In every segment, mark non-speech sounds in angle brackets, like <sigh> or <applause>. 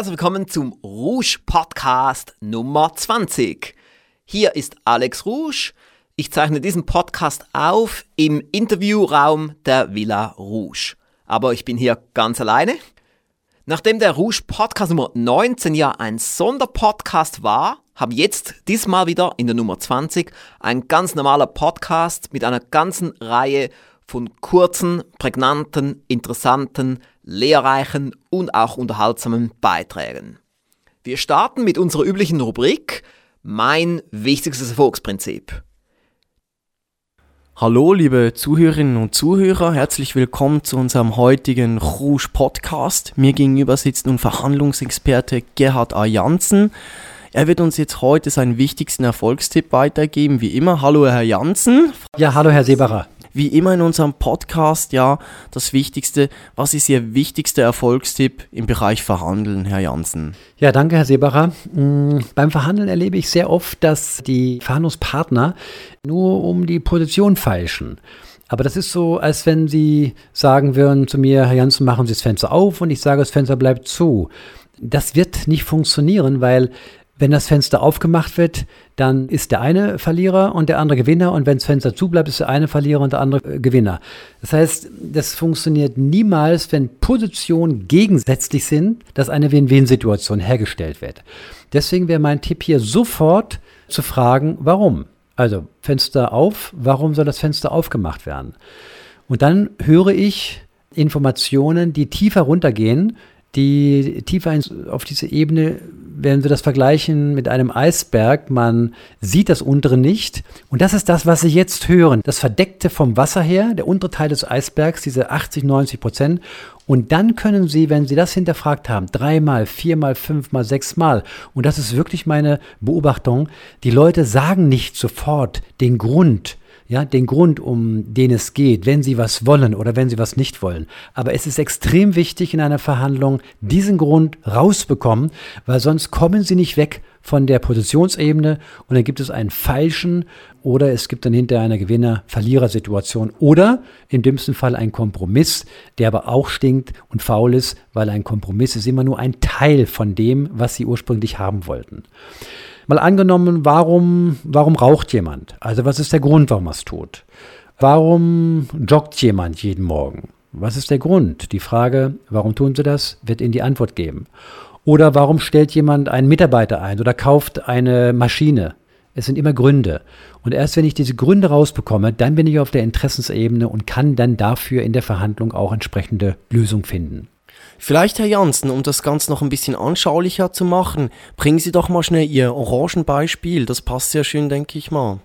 Herzlich willkommen zum Rouge Podcast Nummer 20. Hier ist Alex Rouge. Ich zeichne diesen Podcast auf im Interviewraum der Villa Rouge. Aber ich bin hier ganz alleine. Nachdem der Rouge Podcast Nummer 19 ja ein Sonderpodcast war, haben jetzt diesmal wieder in der Nummer 20 ein ganz normaler Podcast mit einer ganzen Reihe von kurzen, prägnanten, interessanten, lehrreichen und auch unterhaltsamen Beiträgen. Wir starten mit unserer üblichen Rubrik Mein wichtigstes Erfolgsprinzip. Hallo, liebe Zuhörerinnen und Zuhörer, herzlich willkommen zu unserem heutigen Rouge Podcast. Mir gegenüber sitzt nun Verhandlungsexperte Gerhard A. Janssen. Er wird uns jetzt heute seinen wichtigsten Erfolgstipp weitergeben, wie immer. Hallo, Herr Janssen. Ja, hallo, Herr Seebacher wie immer in unserem Podcast, ja, das Wichtigste. Was ist Ihr wichtigster Erfolgstipp im Bereich Verhandeln, Herr Janssen? Ja, danke, Herr Seebacher. Mm, beim Verhandeln erlebe ich sehr oft, dass die Verhandlungspartner nur um die Position feilschen. Aber das ist so, als wenn Sie sagen würden zu mir, Herr Janssen, machen Sie das Fenster auf und ich sage, das Fenster bleibt zu. Das wird nicht funktionieren, weil wenn das Fenster aufgemacht wird, dann ist der eine Verlierer und der andere Gewinner. Und wenn das Fenster zu bleibt, ist der eine Verlierer und der andere äh, Gewinner. Das heißt, das funktioniert niemals, wenn Positionen gegensätzlich sind, dass eine Win-Win-Situation hergestellt wird. Deswegen wäre mein Tipp hier sofort zu fragen, warum? Also Fenster auf, warum soll das Fenster aufgemacht werden? Und dann höre ich Informationen, die tiefer runtergehen, die tiefer auf diese Ebene wenn wir das vergleichen mit einem Eisberg, man sieht das untere nicht. Und das ist das, was Sie jetzt hören. Das Verdeckte vom Wasser her, der untere Teil des Eisbergs, diese 80, 90 Prozent. Und dann können Sie, wenn Sie das hinterfragt haben, dreimal, viermal, fünfmal, sechsmal, und das ist wirklich meine Beobachtung, die Leute sagen nicht sofort den Grund, ja, den Grund, um den es geht, wenn sie was wollen oder wenn sie was nicht wollen. Aber es ist extrem wichtig in einer Verhandlung, diesen Grund rausbekommen, weil sonst kommen sie nicht weg von der Positionsebene und dann gibt es einen falschen oder es gibt dann hinterher eine Gewinner-Verlierer-Situation oder im dümmsten Fall ein Kompromiss, der aber auch stinkt und faul ist, weil ein Kompromiss ist immer nur ein Teil von dem, was sie ursprünglich haben wollten. Mal angenommen, warum, warum raucht jemand? Also was ist der Grund, warum er es tut? Warum joggt jemand jeden Morgen? Was ist der Grund? Die Frage, warum tun sie das, wird Ihnen die Antwort geben. Oder warum stellt jemand einen Mitarbeiter ein oder kauft eine Maschine? Es sind immer Gründe. Und erst wenn ich diese Gründe rausbekomme, dann bin ich auf der Interessensebene und kann dann dafür in der Verhandlung auch entsprechende Lösung finden. Vielleicht, Herr Janssen, um das Ganze noch ein bisschen anschaulicher zu machen, bringen Sie doch mal schnell Ihr Orangenbeispiel. Das passt sehr schön, denke ich mal.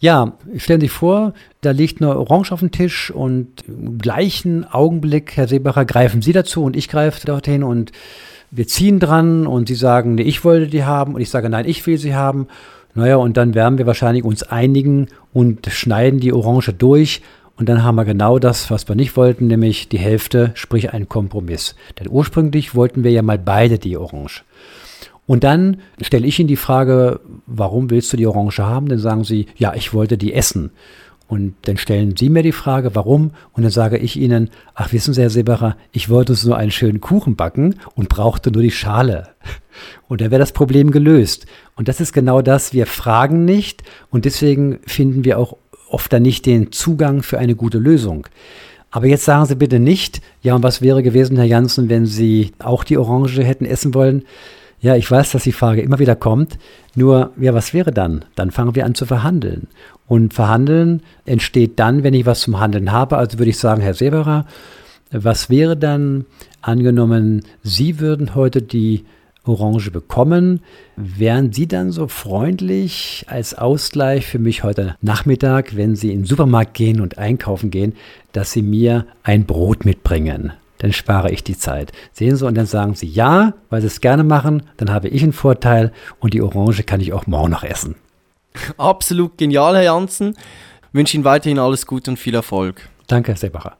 Ja, stellen Sie sich vor, da liegt eine Orange auf dem Tisch und im gleichen Augenblick, Herr Seebacher, greifen Sie dazu und ich greife dorthin und wir ziehen dran und Sie sagen, nee, ich wollte die haben und ich sage, nein, ich will sie haben. Naja, und dann werden wir wahrscheinlich uns einigen und schneiden die Orange durch und dann haben wir genau das, was wir nicht wollten, nämlich die Hälfte, sprich ein Kompromiss. Denn ursprünglich wollten wir ja mal beide die Orange. Und dann stelle ich Ihnen die Frage, warum willst du die Orange haben? Dann sagen Sie, ja, ich wollte die essen. Und dann stellen Sie mir die Frage, warum? Und dann sage ich Ihnen, ach, wissen Sie, Herr Seebacher, ich wollte so einen schönen Kuchen backen und brauchte nur die Schale. Und dann wäre das Problem gelöst. Und das ist genau das, wir fragen nicht und deswegen finden wir auch oft dann nicht den Zugang für eine gute Lösung. Aber jetzt sagen Sie bitte nicht, ja, und was wäre gewesen, Herr Janssen, wenn Sie auch die Orange hätten essen wollen? Ja, ich weiß, dass die Frage immer wieder kommt. Nur, ja, was wäre dann? Dann fangen wir an zu verhandeln. Und verhandeln entsteht dann, wenn ich was zum Handeln habe. Also würde ich sagen, Herr Seberer, was wäre dann angenommen, Sie würden heute die Orange bekommen. Wären Sie dann so freundlich als Ausgleich für mich heute Nachmittag, wenn Sie in den Supermarkt gehen und einkaufen gehen, dass Sie mir ein Brot mitbringen? Dann spare ich die Zeit. Sehen Sie, und dann sagen Sie ja, weil Sie es gerne machen, dann habe ich einen Vorteil und die Orange kann ich auch morgen noch essen. Absolut genial, Herr Janssen. Ich wünsche Ihnen weiterhin alles Gute und viel Erfolg. Danke, Herr Sebacher.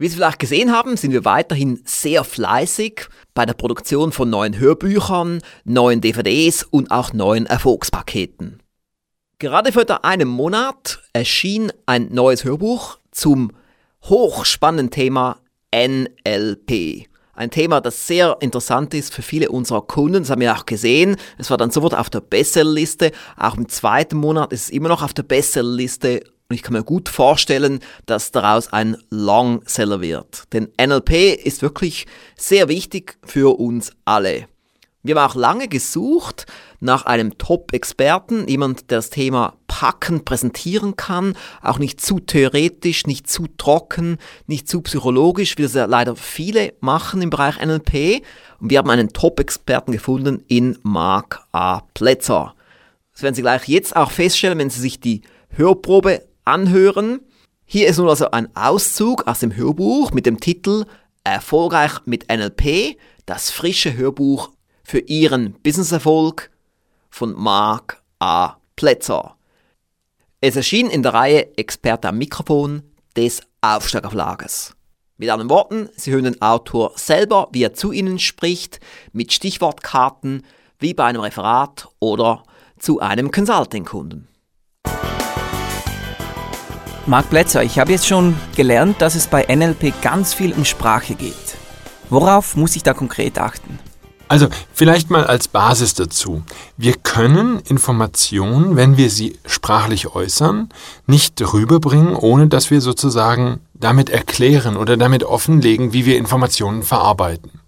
Wie Sie vielleicht gesehen haben, sind wir weiterhin sehr fleißig bei der Produktion von neuen Hörbüchern, neuen DVDs und auch neuen Erfolgspaketen. Gerade vor einem Monat erschien ein neues Hörbuch zum hochspannenden Thema NLP. Ein Thema, das sehr interessant ist für viele unserer Kunden. Das haben wir auch gesehen. Es war dann sofort auf der Bestsellerliste. Auch im zweiten Monat ist es immer noch auf der Bestsellerliste. Und ich kann mir gut vorstellen, dass daraus ein Longseller wird. Denn NLP ist wirklich sehr wichtig für uns alle. Wir haben auch lange gesucht nach einem Top-Experten, jemand, der das Thema packen, präsentieren kann, auch nicht zu theoretisch, nicht zu trocken, nicht zu psychologisch, wie das ja leider viele machen im Bereich NLP. Und wir haben einen Top-Experten gefunden in Mark A. Plätzer. Das werden Sie gleich jetzt auch feststellen, wenn Sie sich die Hörprobe anhören. Hier ist nun also ein Auszug aus dem Hörbuch mit dem Titel Erfolgreich mit NLP, das frische Hörbuch für Ihren Businesserfolg von Mark A. Plätzer. Es erschien in der Reihe Experte am Mikrofon des Aufsteigerverlages. Mit anderen Worten, Sie hören den Autor selber, wie er zu Ihnen spricht, mit Stichwortkarten, wie bei einem Referat oder zu einem Consulting-Kunden. Marc Plätzer, ich habe jetzt schon gelernt, dass es bei NLP ganz viel um Sprache geht. Worauf muss ich da konkret achten? Also vielleicht mal als Basis dazu. Wir können Informationen, wenn wir sie sprachlich äußern, nicht rüberbringen, ohne dass wir sozusagen damit erklären oder damit offenlegen, wie wir Informationen verarbeiten.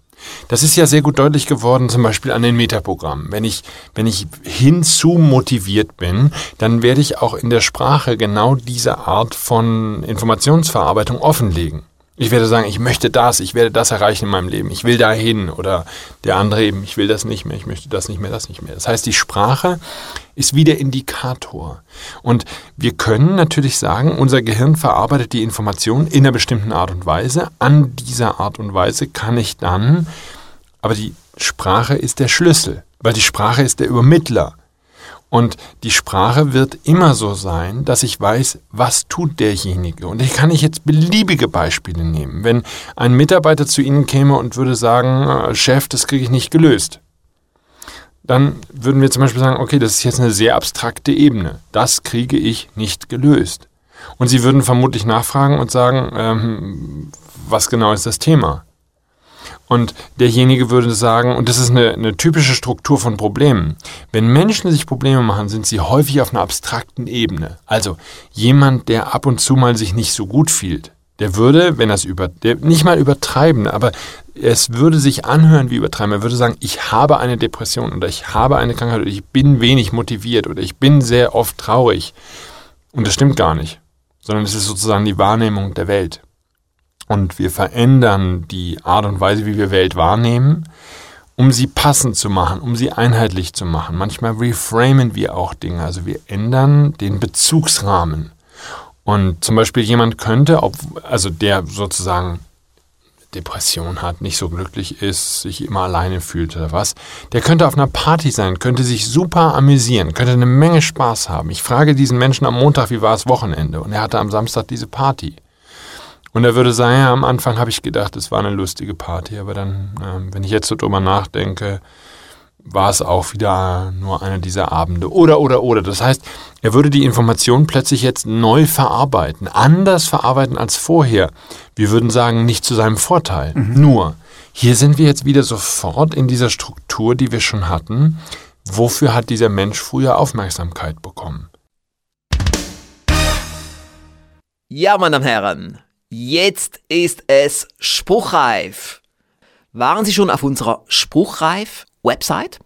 Das ist ja sehr gut deutlich geworden, zum Beispiel an den Metaprogrammen. Wenn ich, wenn ich hinzu motiviert bin, dann werde ich auch in der Sprache genau diese Art von Informationsverarbeitung offenlegen. Ich werde sagen, ich möchte das, ich werde das erreichen in meinem Leben, ich will dahin oder der andere eben, ich will das nicht mehr, ich möchte das nicht mehr, das nicht mehr. Das heißt, die Sprache ist wie der Indikator. Und wir können natürlich sagen, unser Gehirn verarbeitet die Information in einer bestimmten Art und Weise. An dieser Art und Weise kann ich dann, aber die Sprache ist der Schlüssel, weil die Sprache ist der Übermittler. Und die Sprache wird immer so sein, dass ich weiß, was tut derjenige. Und ich kann nicht jetzt beliebige Beispiele nehmen. Wenn ein Mitarbeiter zu Ihnen käme und würde sagen, äh, Chef, das kriege ich nicht gelöst. Dann würden wir zum Beispiel sagen, okay, das ist jetzt eine sehr abstrakte Ebene. Das kriege ich nicht gelöst. Und Sie würden vermutlich nachfragen und sagen, ähm, was genau ist das Thema? Und derjenige würde sagen, und das ist eine, eine, typische Struktur von Problemen, wenn Menschen sich Probleme machen, sind sie häufig auf einer abstrakten Ebene. Also jemand, der ab und zu mal sich nicht so gut fühlt, der würde, wenn er es über, nicht mal übertreiben, aber es würde sich anhören wie übertreiben. Er würde sagen, ich habe eine Depression oder ich habe eine Krankheit oder ich bin wenig motiviert oder ich bin sehr oft traurig. Und das stimmt gar nicht, sondern es ist sozusagen die Wahrnehmung der Welt und wir verändern die Art und Weise, wie wir Welt wahrnehmen, um sie passend zu machen, um sie einheitlich zu machen. Manchmal reframen wir auch Dinge, also wir ändern den Bezugsrahmen. Und zum Beispiel jemand könnte, ob, also der sozusagen Depression hat, nicht so glücklich ist, sich immer alleine fühlt oder was, der könnte auf einer Party sein, könnte sich super amüsieren, könnte eine Menge Spaß haben. Ich frage diesen Menschen am Montag, wie war es Wochenende? Und er hatte am Samstag diese Party. Und er würde sagen, ja, am Anfang habe ich gedacht, es war eine lustige Party, aber dann, äh, wenn ich jetzt so drüber nachdenke, war es auch wieder nur einer dieser Abende. Oder, oder, oder. Das heißt, er würde die Information plötzlich jetzt neu verarbeiten, anders verarbeiten als vorher. Wir würden sagen, nicht zu seinem Vorteil. Mhm. Nur, hier sind wir jetzt wieder sofort in dieser Struktur, die wir schon hatten. Wofür hat dieser Mensch früher Aufmerksamkeit bekommen? Ja, meine Damen und Herren, Jetzt ist es spruchreif. Waren Sie schon auf unserer Spruchreif-Website?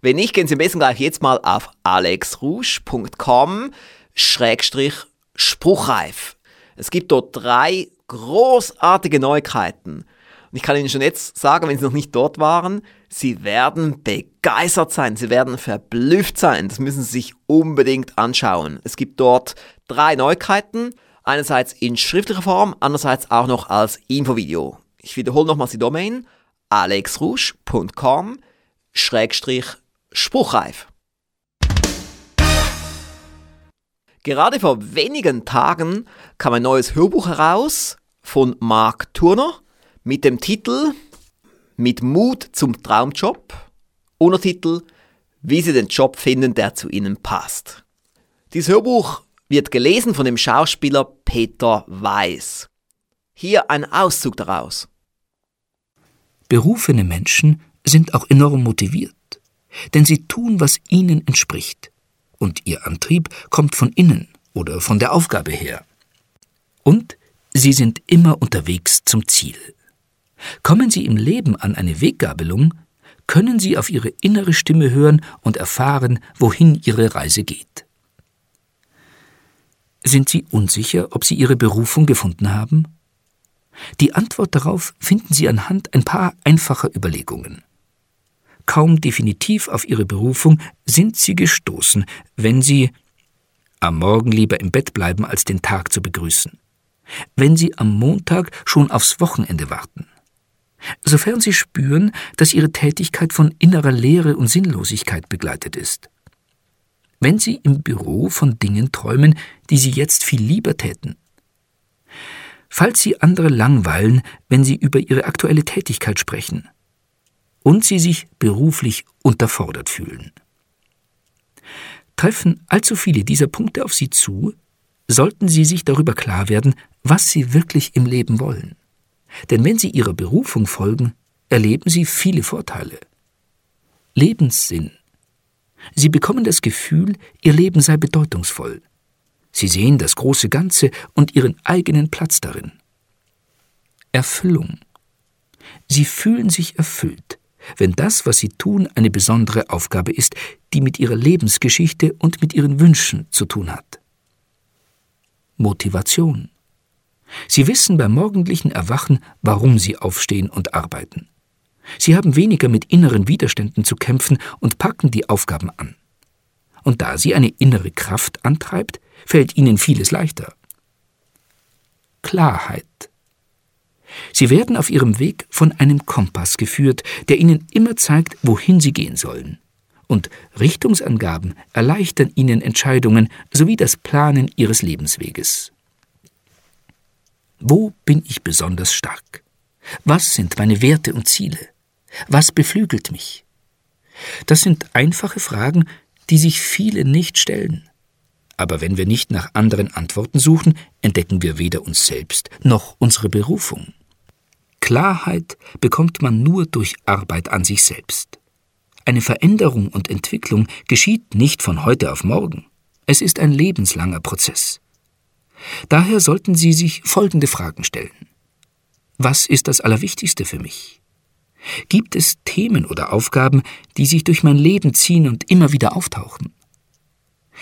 Wenn nicht, gehen Sie am besten gleich jetzt mal auf alexrouge.com spruchreif. Es gibt dort drei großartige Neuigkeiten. Und ich kann Ihnen schon jetzt sagen, wenn Sie noch nicht dort waren, Sie werden begeistert sein, Sie werden verblüfft sein. Das müssen Sie sich unbedingt anschauen. Es gibt dort drei Neuigkeiten. Einerseits in schriftlicher Form, andererseits auch noch als Infovideo. Ich wiederhole nochmals die Domain alexrusch.com Spruchreif. Gerade vor wenigen Tagen kam ein neues Hörbuch heraus von Mark Turner mit dem Titel Mit Mut zum Traumjob. Untertitel Wie Sie den Job finden, der zu Ihnen passt. Dieses Hörbuch wird gelesen von dem Schauspieler Peter Weiß. Hier ein Auszug daraus. Berufene Menschen sind auch enorm motiviert, denn sie tun, was ihnen entspricht, und ihr Antrieb kommt von innen oder von der Aufgabe her. Und sie sind immer unterwegs zum Ziel. Kommen sie im Leben an eine Weggabelung, können sie auf ihre innere Stimme hören und erfahren, wohin ihre Reise geht. Sind Sie unsicher, ob Sie Ihre Berufung gefunden haben? Die Antwort darauf finden Sie anhand ein paar einfacher Überlegungen. Kaum definitiv auf Ihre Berufung sind Sie gestoßen, wenn Sie am Morgen lieber im Bett bleiben, als den Tag zu begrüßen, wenn Sie am Montag schon aufs Wochenende warten, sofern Sie spüren, dass Ihre Tätigkeit von innerer Leere und Sinnlosigkeit begleitet ist, wenn Sie im Büro von Dingen träumen, die Sie jetzt viel lieber täten, falls Sie andere langweilen, wenn Sie über Ihre aktuelle Tätigkeit sprechen und Sie sich beruflich unterfordert fühlen. Treffen allzu viele dieser Punkte auf Sie zu, sollten Sie sich darüber klar werden, was Sie wirklich im Leben wollen. Denn wenn Sie Ihrer Berufung folgen, erleben Sie viele Vorteile. Lebenssinn. Sie bekommen das Gefühl, Ihr Leben sei bedeutungsvoll. Sie sehen das große Ganze und ihren eigenen Platz darin. Erfüllung. Sie fühlen sich erfüllt, wenn das, was sie tun, eine besondere Aufgabe ist, die mit ihrer Lebensgeschichte und mit ihren Wünschen zu tun hat. Motivation. Sie wissen beim morgendlichen Erwachen, warum sie aufstehen und arbeiten. Sie haben weniger mit inneren Widerständen zu kämpfen und packen die Aufgaben an. Und da sie eine innere Kraft antreibt, fällt ihnen vieles leichter. Klarheit. Sie werden auf ihrem Weg von einem Kompass geführt, der ihnen immer zeigt, wohin sie gehen sollen. Und Richtungsangaben erleichtern ihnen Entscheidungen sowie das Planen ihres Lebensweges. Wo bin ich besonders stark? Was sind meine Werte und Ziele? Was beflügelt mich? Das sind einfache Fragen, die sich viele nicht stellen. Aber wenn wir nicht nach anderen Antworten suchen, entdecken wir weder uns selbst noch unsere Berufung. Klarheit bekommt man nur durch Arbeit an sich selbst. Eine Veränderung und Entwicklung geschieht nicht von heute auf morgen. Es ist ein lebenslanger Prozess. Daher sollten Sie sich folgende Fragen stellen. Was ist das Allerwichtigste für mich? Gibt es Themen oder Aufgaben, die sich durch mein Leben ziehen und immer wieder auftauchen?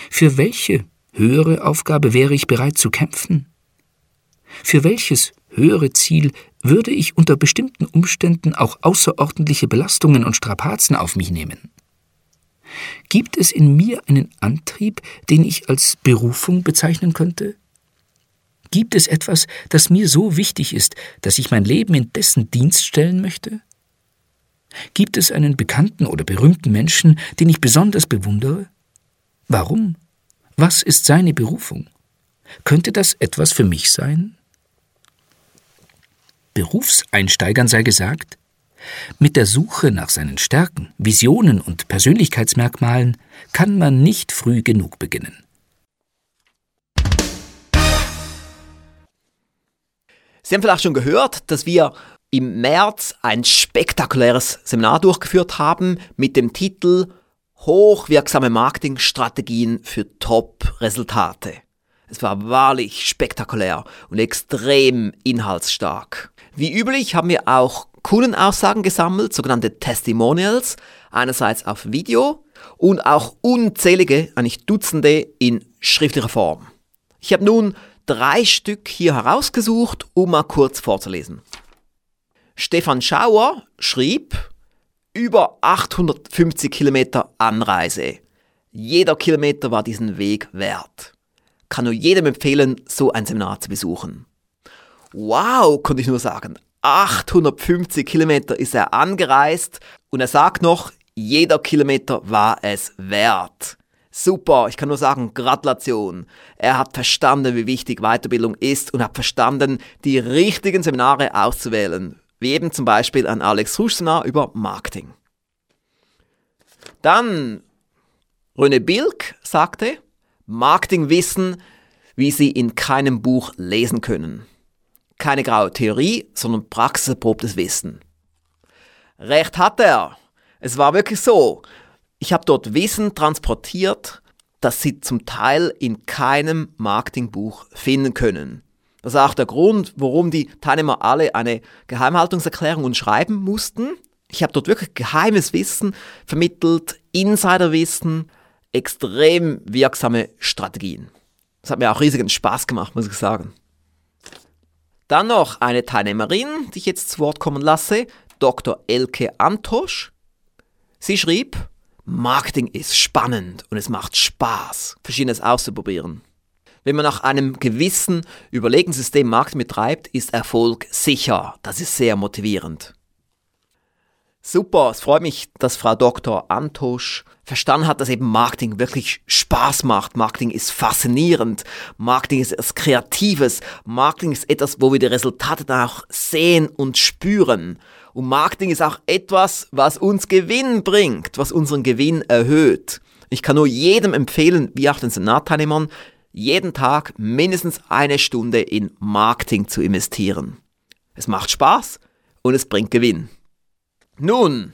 Für welche höhere Aufgabe wäre ich bereit zu kämpfen? Für welches höhere Ziel würde ich unter bestimmten Umständen auch außerordentliche Belastungen und Strapazen auf mich nehmen? Gibt es in mir einen Antrieb, den ich als Berufung bezeichnen könnte? Gibt es etwas, das mir so wichtig ist, dass ich mein Leben in dessen Dienst stellen möchte? Gibt es einen bekannten oder berühmten Menschen, den ich besonders bewundere? Warum? Was ist seine Berufung? Könnte das etwas für mich sein? Berufseinsteigern sei gesagt, mit der Suche nach seinen Stärken, Visionen und Persönlichkeitsmerkmalen kann man nicht früh genug beginnen. Sie haben vielleicht schon gehört, dass wir im März ein spektakuläres Seminar durchgeführt haben mit dem Titel hochwirksame Marketingstrategien für Top-Resultate. Es war wahrlich spektakulär und extrem inhaltsstark. Wie üblich haben wir auch Kundenaussagen gesammelt, sogenannte Testimonials, einerseits auf Video und auch unzählige, eigentlich Dutzende in schriftlicher Form. Ich habe nun drei Stück hier herausgesucht, um mal kurz vorzulesen. Stefan Schauer schrieb, über 850 Kilometer Anreise. Jeder Kilometer war diesen Weg wert. Kann nur jedem empfehlen, so ein Seminar zu besuchen. Wow, konnte ich nur sagen. 850 Kilometer ist er angereist und er sagt noch, jeder Kilometer war es wert. Super, ich kann nur sagen, Gratulation. Er hat verstanden, wie wichtig Weiterbildung ist und hat verstanden, die richtigen Seminare auszuwählen wie eben zum Beispiel ein Alex Ruschner über Marketing. Dann René Bilk sagte, Marketingwissen, wie Sie in keinem Buch lesen können. keine graue Theorie, sondern praxiserprobtes Wissen. Recht hat er. Es war wirklich so. Ich habe dort Wissen transportiert, das Sie zum Teil in keinem Marketingbuch finden können. Das ist auch der Grund, warum die Teilnehmer alle eine Geheimhaltungserklärung unterschreiben mussten. Ich habe dort wirklich geheimes Wissen vermittelt, Insiderwissen, extrem wirksame Strategien. Das hat mir auch riesigen Spaß gemacht, muss ich sagen. Dann noch eine Teilnehmerin, die ich jetzt zu Wort kommen lasse, Dr. Elke Antosch. Sie schrieb, Marketing ist spannend und es macht Spaß, Verschiedenes auszuprobieren. Wenn man nach einem gewissen, überlegenen System Marketing betreibt, ist Erfolg sicher. Das ist sehr motivierend. Super, es freut mich, dass Frau Dr. Antosch verstanden hat, dass eben Marketing wirklich Spaß macht. Marketing ist faszinierend. Marketing ist etwas Kreatives. Marketing ist etwas, wo wir die Resultate dann auch sehen und spüren. Und Marketing ist auch etwas, was uns Gewinn bringt, was unseren Gewinn erhöht. Ich kann nur jedem empfehlen, wie auch den Senatteilnehmern, jeden Tag mindestens eine Stunde in Marketing zu investieren. Es macht Spaß und es bringt Gewinn. Nun,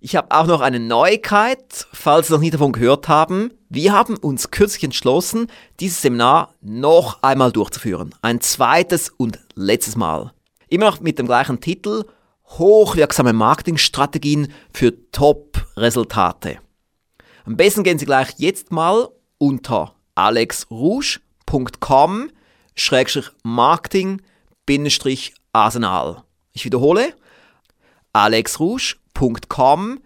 ich habe auch noch eine Neuigkeit, falls Sie noch nie davon gehört haben. Wir haben uns kürzlich entschlossen, dieses Seminar noch einmal durchzuführen. Ein zweites und letztes Mal. Immer noch mit dem gleichen Titel Hochwirksame Marketingstrategien für Top-Resultate. Am besten gehen Sie gleich jetzt mal unter alexrouge.com Marketing-Arsenal. Ich wiederhole, alexrouge.com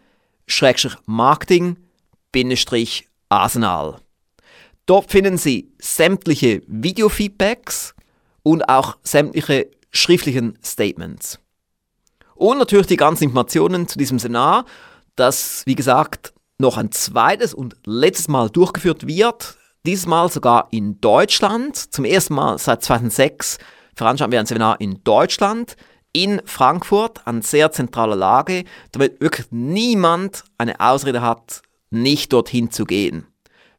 Marketing-Arsenal. Dort finden Sie sämtliche Videofeedbacks und auch sämtliche schriftlichen Statements. Und natürlich die ganzen Informationen zu diesem Seminar, das, wie gesagt, noch ein zweites und letztes Mal durchgeführt wird. Dieses Mal sogar in Deutschland. Zum ersten Mal seit 2006 veranstalten wir ein Seminar in Deutschland, in Frankfurt, an sehr zentraler Lage, damit wirklich niemand eine Ausrede hat, nicht dorthin zu gehen.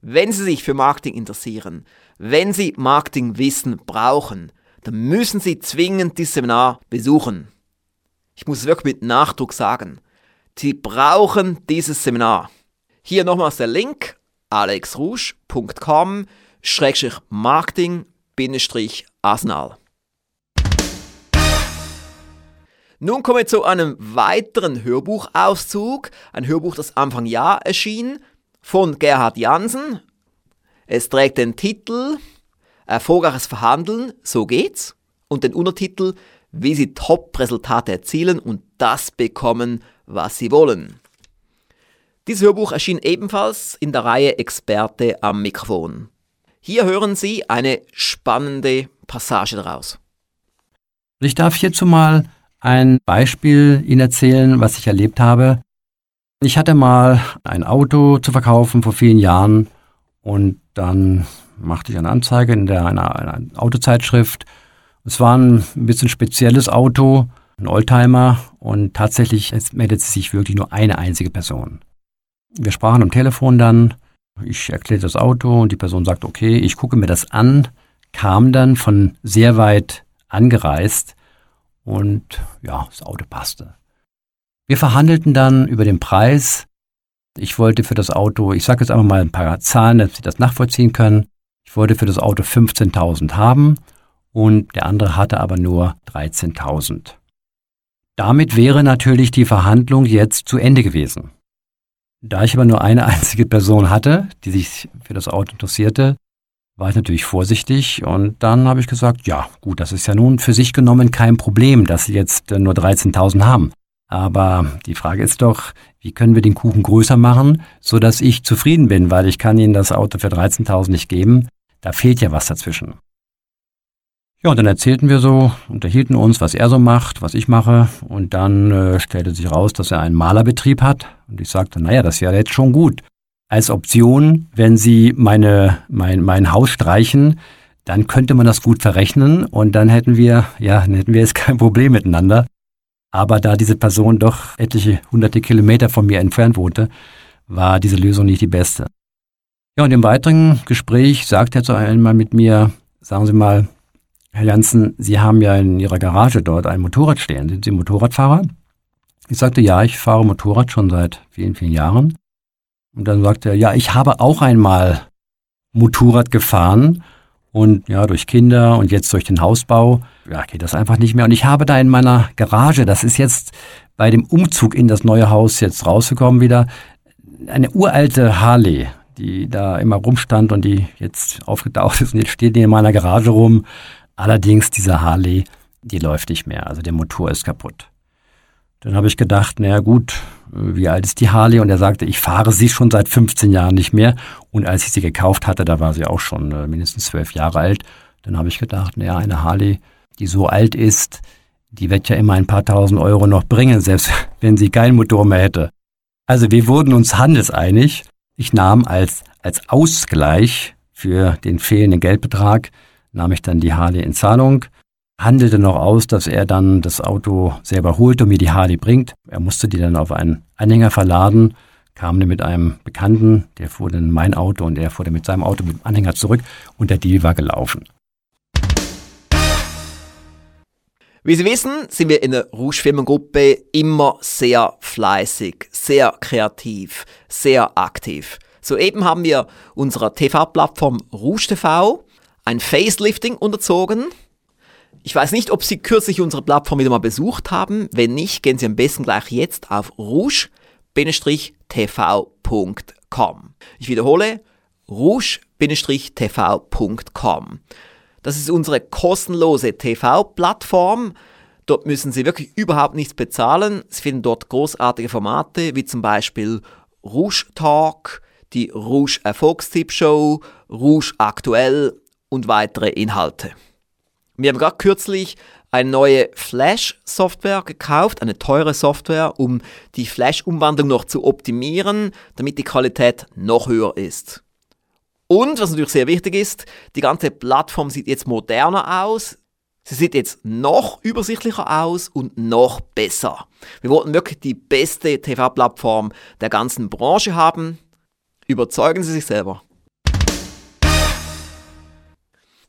Wenn Sie sich für Marketing interessieren, wenn Sie Marketingwissen brauchen, dann müssen Sie zwingend dieses Seminar besuchen. Ich muss es wirklich mit Nachdruck sagen. Sie brauchen dieses Seminar. Hier nochmals der Link alexrouge.com marketing-arsenal. Nun kommen wir zu einem weiteren Hörbuchauszug. Ein Hörbuch, das Anfang Jahr erschien, von Gerhard Jansen. Es trägt den Titel Erfolgreiches Verhandeln, so geht's. Und den Untertitel Wie Sie Top-Resultate erzielen und das bekommen, was Sie wollen. Dieses Hörbuch erschien ebenfalls in der Reihe Experte am Mikrofon. Hier hören Sie eine spannende Passage daraus. Ich darf hierzu mal ein Beispiel Ihnen erzählen, was ich erlebt habe. Ich hatte mal ein Auto zu verkaufen vor vielen Jahren und dann machte ich eine Anzeige in der, einer, einer Autozeitschrift. Es war ein bisschen spezielles Auto, ein Oldtimer und tatsächlich meldete sich wirklich nur eine einzige Person. Wir sprachen am Telefon dann. Ich erklärte das Auto und die Person sagte, okay, ich gucke mir das an, kam dann von sehr weit angereist und ja, das Auto passte. Wir verhandelten dann über den Preis. Ich wollte für das Auto, ich sage jetzt einfach mal ein paar Zahlen, dass Sie das nachvollziehen können. Ich wollte für das Auto 15.000 haben und der andere hatte aber nur 13.000. Damit wäre natürlich die Verhandlung jetzt zu Ende gewesen. Da ich aber nur eine <laughs> einzige Person hatte, die sich für das Auto interessierte, war ich natürlich vorsichtig und dann habe ich gesagt, ja gut, das ist ja nun für sich genommen kein Problem, dass Sie jetzt nur 13.000 haben. Aber die Frage ist doch, wie können wir den Kuchen größer machen, so dass ich zufrieden bin, weil ich kann Ihnen das Auto für 13.000 nicht geben. Da fehlt ja was dazwischen. Ja, und dann erzählten wir so, unterhielten uns, was er so macht, was ich mache. Und dann äh, stellte sich raus, dass er einen Malerbetrieb hat. Und ich sagte, naja, das ist ja jetzt schon gut. Als Option, wenn Sie meine, mein, mein Haus streichen, dann könnte man das gut verrechnen und dann hätten wir, ja, dann hätten wir jetzt <laughs> kein Problem miteinander. Aber da diese Person doch etliche hunderte Kilometer von mir entfernt wohnte, war diese Lösung nicht die beste. Ja, und im weiteren Gespräch sagt er zu einmal mit mir, sagen Sie mal, Herr Janssen, Sie haben ja in Ihrer Garage dort ein Motorrad stehen. Sind Sie Motorradfahrer? Ich sagte, ja, ich fahre Motorrad schon seit vielen, vielen Jahren. Und dann sagte er, ja, ich habe auch einmal Motorrad gefahren und ja, durch Kinder und jetzt durch den Hausbau, ja, geht das einfach nicht mehr. Und ich habe da in meiner Garage, das ist jetzt bei dem Umzug in das neue Haus jetzt rausgekommen wieder, eine uralte Harley, die da immer rumstand und die jetzt aufgetaucht ist und jetzt steht die in meiner Garage rum. Allerdings diese Harley, die läuft nicht mehr, also der Motor ist kaputt. Dann habe ich gedacht, naja gut, wie alt ist die Harley? Und er sagte, ich fahre sie schon seit 15 Jahren nicht mehr. Und als ich sie gekauft hatte, da war sie auch schon äh, mindestens zwölf Jahre alt. Dann habe ich gedacht, naja, eine Harley, die so alt ist, die wird ja immer ein paar tausend Euro noch bringen, selbst <laughs> wenn sie keinen Motor mehr hätte. Also wir wurden uns handelseinig. Ich nahm als, als Ausgleich für den fehlenden Geldbetrag, nahm ich dann die Harley in Zahlung handelte noch aus, dass er dann das Auto selber holt und mir die Harley bringt. Er musste die dann auf einen Anhänger verladen, kam dann mit einem Bekannten, der fuhr dann mein Auto und er fuhr dann mit seinem Auto mit dem Anhänger zurück und der Deal war gelaufen. Wie Sie wissen, sind wir in der Rouge Firmengruppe immer sehr fleißig, sehr kreativ, sehr aktiv. Soeben haben wir unserer TV-Plattform Rouge TV ein Facelifting unterzogen. Ich weiß nicht, ob Sie kürzlich unsere Plattform wieder mal besucht haben. Wenn nicht, gehen Sie am besten gleich jetzt auf rouge-tv.com. Ich wiederhole, rouge-tv.com. Das ist unsere kostenlose TV-Plattform. Dort müssen Sie wirklich überhaupt nichts bezahlen. Sie finden dort großartige Formate, wie zum Beispiel Rouge Talk, die Rouge Erfolgstipp Show, Rouge Aktuell und weitere Inhalte. Wir haben gerade kürzlich eine neue Flash-Software gekauft, eine teure Software, um die Flash-Umwandlung noch zu optimieren, damit die Qualität noch höher ist. Und was natürlich sehr wichtig ist, die ganze Plattform sieht jetzt moderner aus. Sie sieht jetzt noch übersichtlicher aus und noch besser. Wir wollten wirklich die beste TV-Plattform der ganzen Branche haben. Überzeugen Sie sich selber.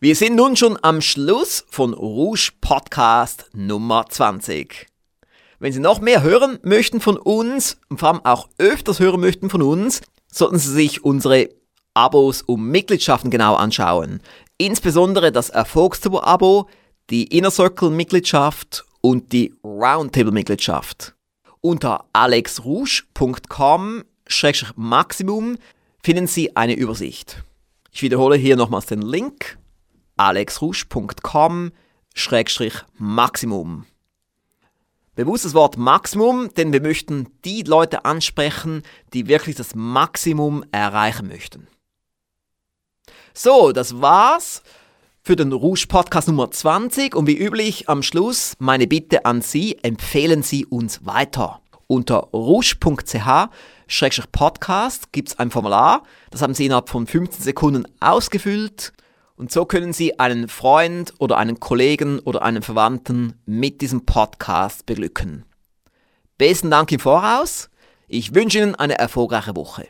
Wir sind nun schon am Schluss von Rouge Podcast Nummer 20. Wenn Sie noch mehr hören möchten von uns und vor allem auch öfters hören möchten von uns, sollten Sie sich unsere Abos und Mitgliedschaften genau anschauen. Insbesondere das Erfolgstubo-Abo, die Inner Circle-Mitgliedschaft und die Roundtable-Mitgliedschaft. Unter alexrouge.com-maximum finden Sie eine Übersicht. Ich wiederhole hier nochmals den Link alexrusch.com-maximum. Bewusst das Wort Maximum, denn wir möchten die Leute ansprechen, die wirklich das Maximum erreichen möchten. So, das war's für den Rouge Podcast Nummer 20 und wie üblich am Schluss meine Bitte an Sie, empfehlen Sie uns weiter. Unter rouge.ch-podcast gibt es ein Formular, das haben Sie innerhalb von 15 Sekunden ausgefüllt und so können Sie einen Freund oder einen Kollegen oder einen Verwandten mit diesem Podcast beglücken. Besten Dank im Voraus. Ich wünsche Ihnen eine erfolgreiche Woche.